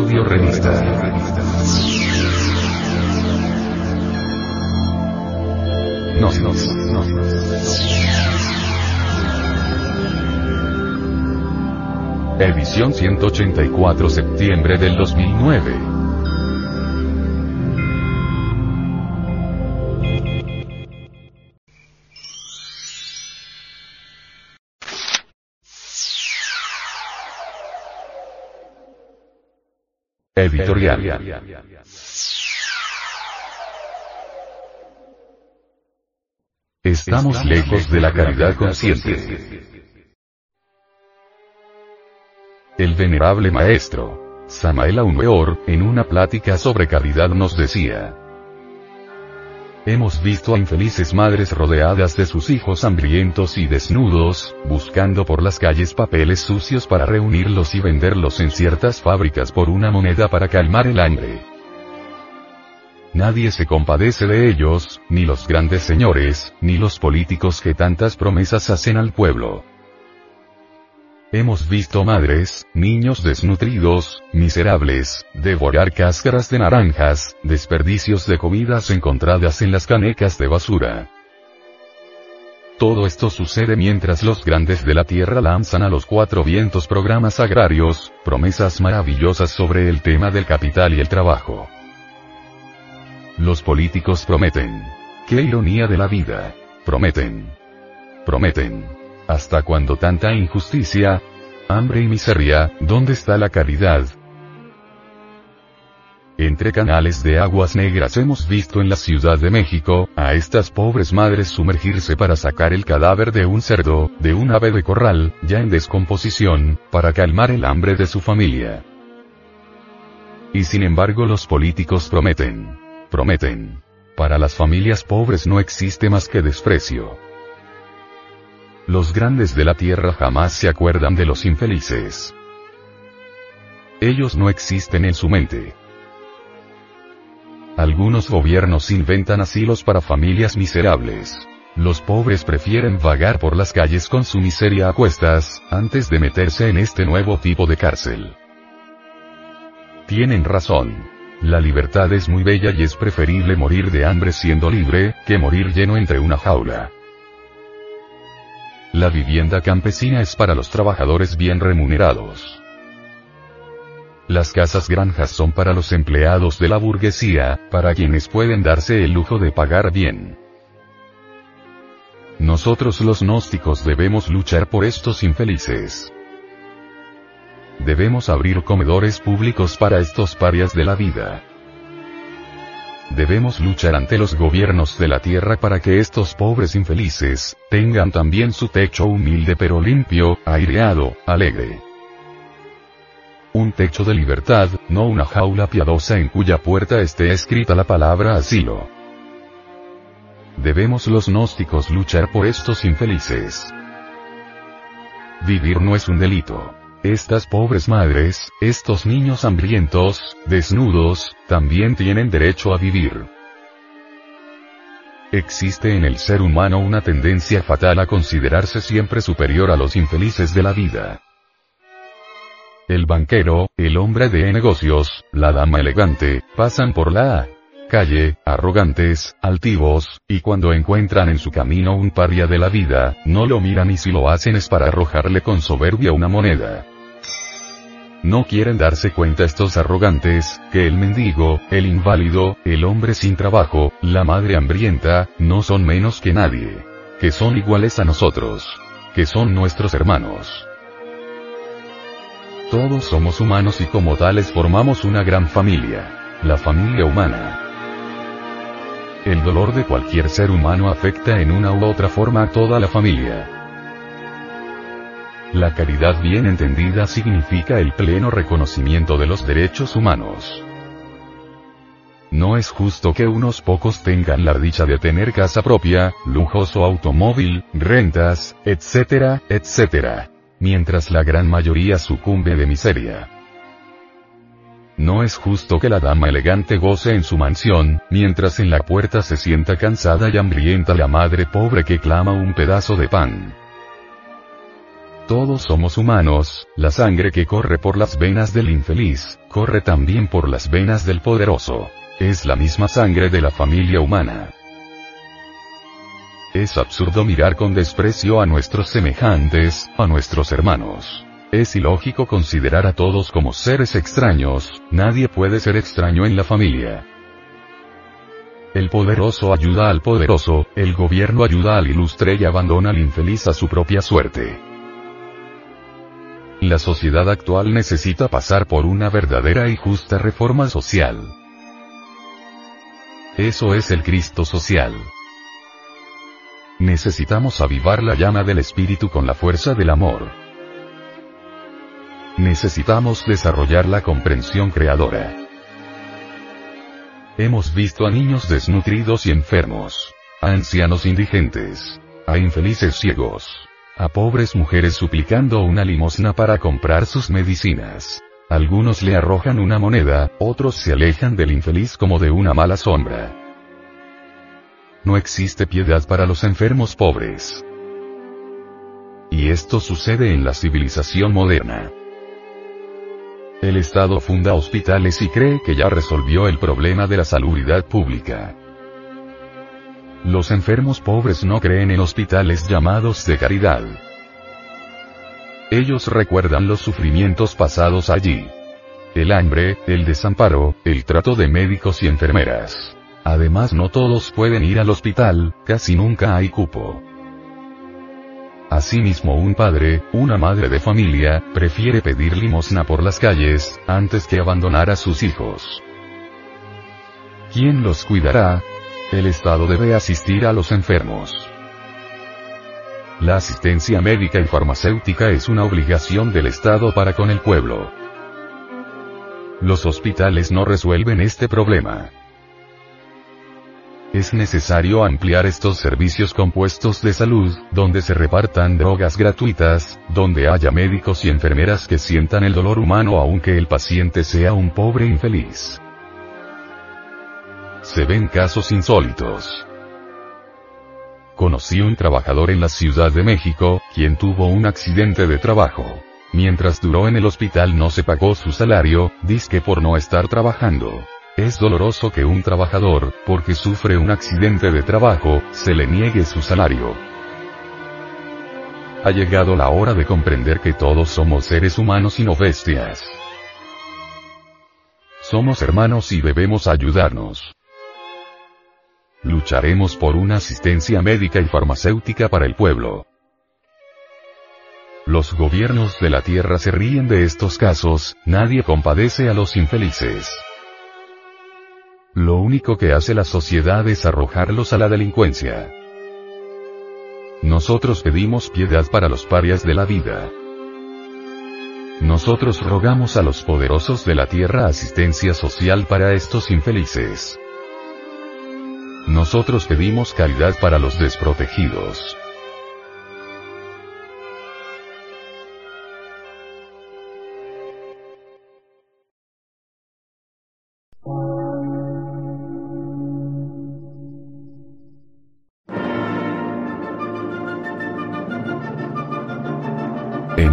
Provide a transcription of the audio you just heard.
Audio Revista. No, no, no. Edición 184 septiembre del 2009. Editorial. Estamos lejos de la caridad consciente. El venerable maestro, Samael Aumeor, en una plática sobre caridad nos decía, Hemos visto a infelices madres rodeadas de sus hijos hambrientos y desnudos, buscando por las calles papeles sucios para reunirlos y venderlos en ciertas fábricas por una moneda para calmar el hambre. Nadie se compadece de ellos, ni los grandes señores, ni los políticos que tantas promesas hacen al pueblo. Hemos visto madres, niños desnutridos, miserables, devorar cáscaras de naranjas, desperdicios de comidas encontradas en las canecas de basura. Todo esto sucede mientras los grandes de la tierra lanzan a los cuatro vientos programas agrarios, promesas maravillosas sobre el tema del capital y el trabajo. Los políticos prometen. ¡Qué ironía de la vida! Prometen. Prometen ¿Hasta cuando tanta injusticia? Hambre y miseria, ¿dónde está la caridad? Entre canales de aguas negras hemos visto en la Ciudad de México, a estas pobres madres sumergirse para sacar el cadáver de un cerdo, de un ave de corral, ya en descomposición, para calmar el hambre de su familia. Y sin embargo los políticos prometen. Prometen. Para las familias pobres no existe más que desprecio. Los grandes de la tierra jamás se acuerdan de los infelices. Ellos no existen en su mente. Algunos gobiernos inventan asilos para familias miserables. Los pobres prefieren vagar por las calles con su miseria a cuestas, antes de meterse en este nuevo tipo de cárcel. Tienen razón. La libertad es muy bella y es preferible morir de hambre siendo libre, que morir lleno entre una jaula. La vivienda campesina es para los trabajadores bien remunerados. Las casas granjas son para los empleados de la burguesía, para quienes pueden darse el lujo de pagar bien. Nosotros los gnósticos debemos luchar por estos infelices. Debemos abrir comedores públicos para estos parias de la vida. Debemos luchar ante los gobiernos de la tierra para que estos pobres infelices, tengan también su techo humilde pero limpio, aireado, alegre. Un techo de libertad, no una jaula piadosa en cuya puerta esté escrita la palabra asilo. Debemos los gnósticos luchar por estos infelices. Vivir no es un delito. Estas pobres madres, estos niños hambrientos, desnudos, también tienen derecho a vivir. Existe en el ser humano una tendencia fatal a considerarse siempre superior a los infelices de la vida. El banquero, el hombre de negocios, la dama elegante, pasan por la calle, arrogantes, altivos, y cuando encuentran en su camino un paria de la vida, no lo miran y si lo hacen es para arrojarle con soberbia una moneda. No quieren darse cuenta estos arrogantes, que el mendigo, el inválido, el hombre sin trabajo, la madre hambrienta, no son menos que nadie. Que son iguales a nosotros. Que son nuestros hermanos. Todos somos humanos y como tales formamos una gran familia. La familia humana. El dolor de cualquier ser humano afecta en una u otra forma a toda la familia. La caridad bien entendida significa el pleno reconocimiento de los derechos humanos. No es justo que unos pocos tengan la dicha de tener casa propia, lujoso automóvil, rentas, etcétera, etcétera. Mientras la gran mayoría sucumbe de miseria. No es justo que la dama elegante goce en su mansión, mientras en la puerta se sienta cansada y hambrienta la madre pobre que clama un pedazo de pan. Todos somos humanos, la sangre que corre por las venas del infeliz, corre también por las venas del poderoso. Es la misma sangre de la familia humana. Es absurdo mirar con desprecio a nuestros semejantes, a nuestros hermanos. Es ilógico considerar a todos como seres extraños, nadie puede ser extraño en la familia. El poderoso ayuda al poderoso, el gobierno ayuda al ilustre y abandona al infeliz a su propia suerte. La sociedad actual necesita pasar por una verdadera y justa reforma social. Eso es el Cristo social. Necesitamos avivar la llama del espíritu con la fuerza del amor. Necesitamos desarrollar la comprensión creadora. Hemos visto a niños desnutridos y enfermos, a ancianos indigentes, a infelices ciegos, a pobres mujeres suplicando una limosna para comprar sus medicinas. Algunos le arrojan una moneda, otros se alejan del infeliz como de una mala sombra. No existe piedad para los enfermos pobres. Y esto sucede en la civilización moderna. El Estado funda hospitales y cree que ya resolvió el problema de la salubridad pública. Los enfermos pobres no creen en hospitales llamados de caridad. Ellos recuerdan los sufrimientos pasados allí. El hambre, el desamparo, el trato de médicos y enfermeras. Además no todos pueden ir al hospital, casi nunca hay cupo. Asimismo un padre, una madre de familia, prefiere pedir limosna por las calles, antes que abandonar a sus hijos. ¿Quién los cuidará? El Estado debe asistir a los enfermos. La asistencia médica y farmacéutica es una obligación del Estado para con el pueblo. Los hospitales no resuelven este problema. Es necesario ampliar estos servicios compuestos de salud, donde se repartan drogas gratuitas, donde haya médicos y enfermeras que sientan el dolor humano aunque el paciente sea un pobre infeliz. Se ven casos insólitos. Conocí un trabajador en la Ciudad de México, quien tuvo un accidente de trabajo. Mientras duró en el hospital no se pagó su salario, disque por no estar trabajando. Es doloroso que un trabajador, porque sufre un accidente de trabajo, se le niegue su salario. Ha llegado la hora de comprender que todos somos seres humanos y no bestias. Somos hermanos y debemos ayudarnos. Lucharemos por una asistencia médica y farmacéutica para el pueblo. Los gobiernos de la tierra se ríen de estos casos, nadie compadece a los infelices. Lo único que hace la sociedad es arrojarlos a la delincuencia. Nosotros pedimos piedad para los parias de la vida. Nosotros rogamos a los poderosos de la tierra asistencia social para estos infelices. Nosotros pedimos caridad para los desprotegidos.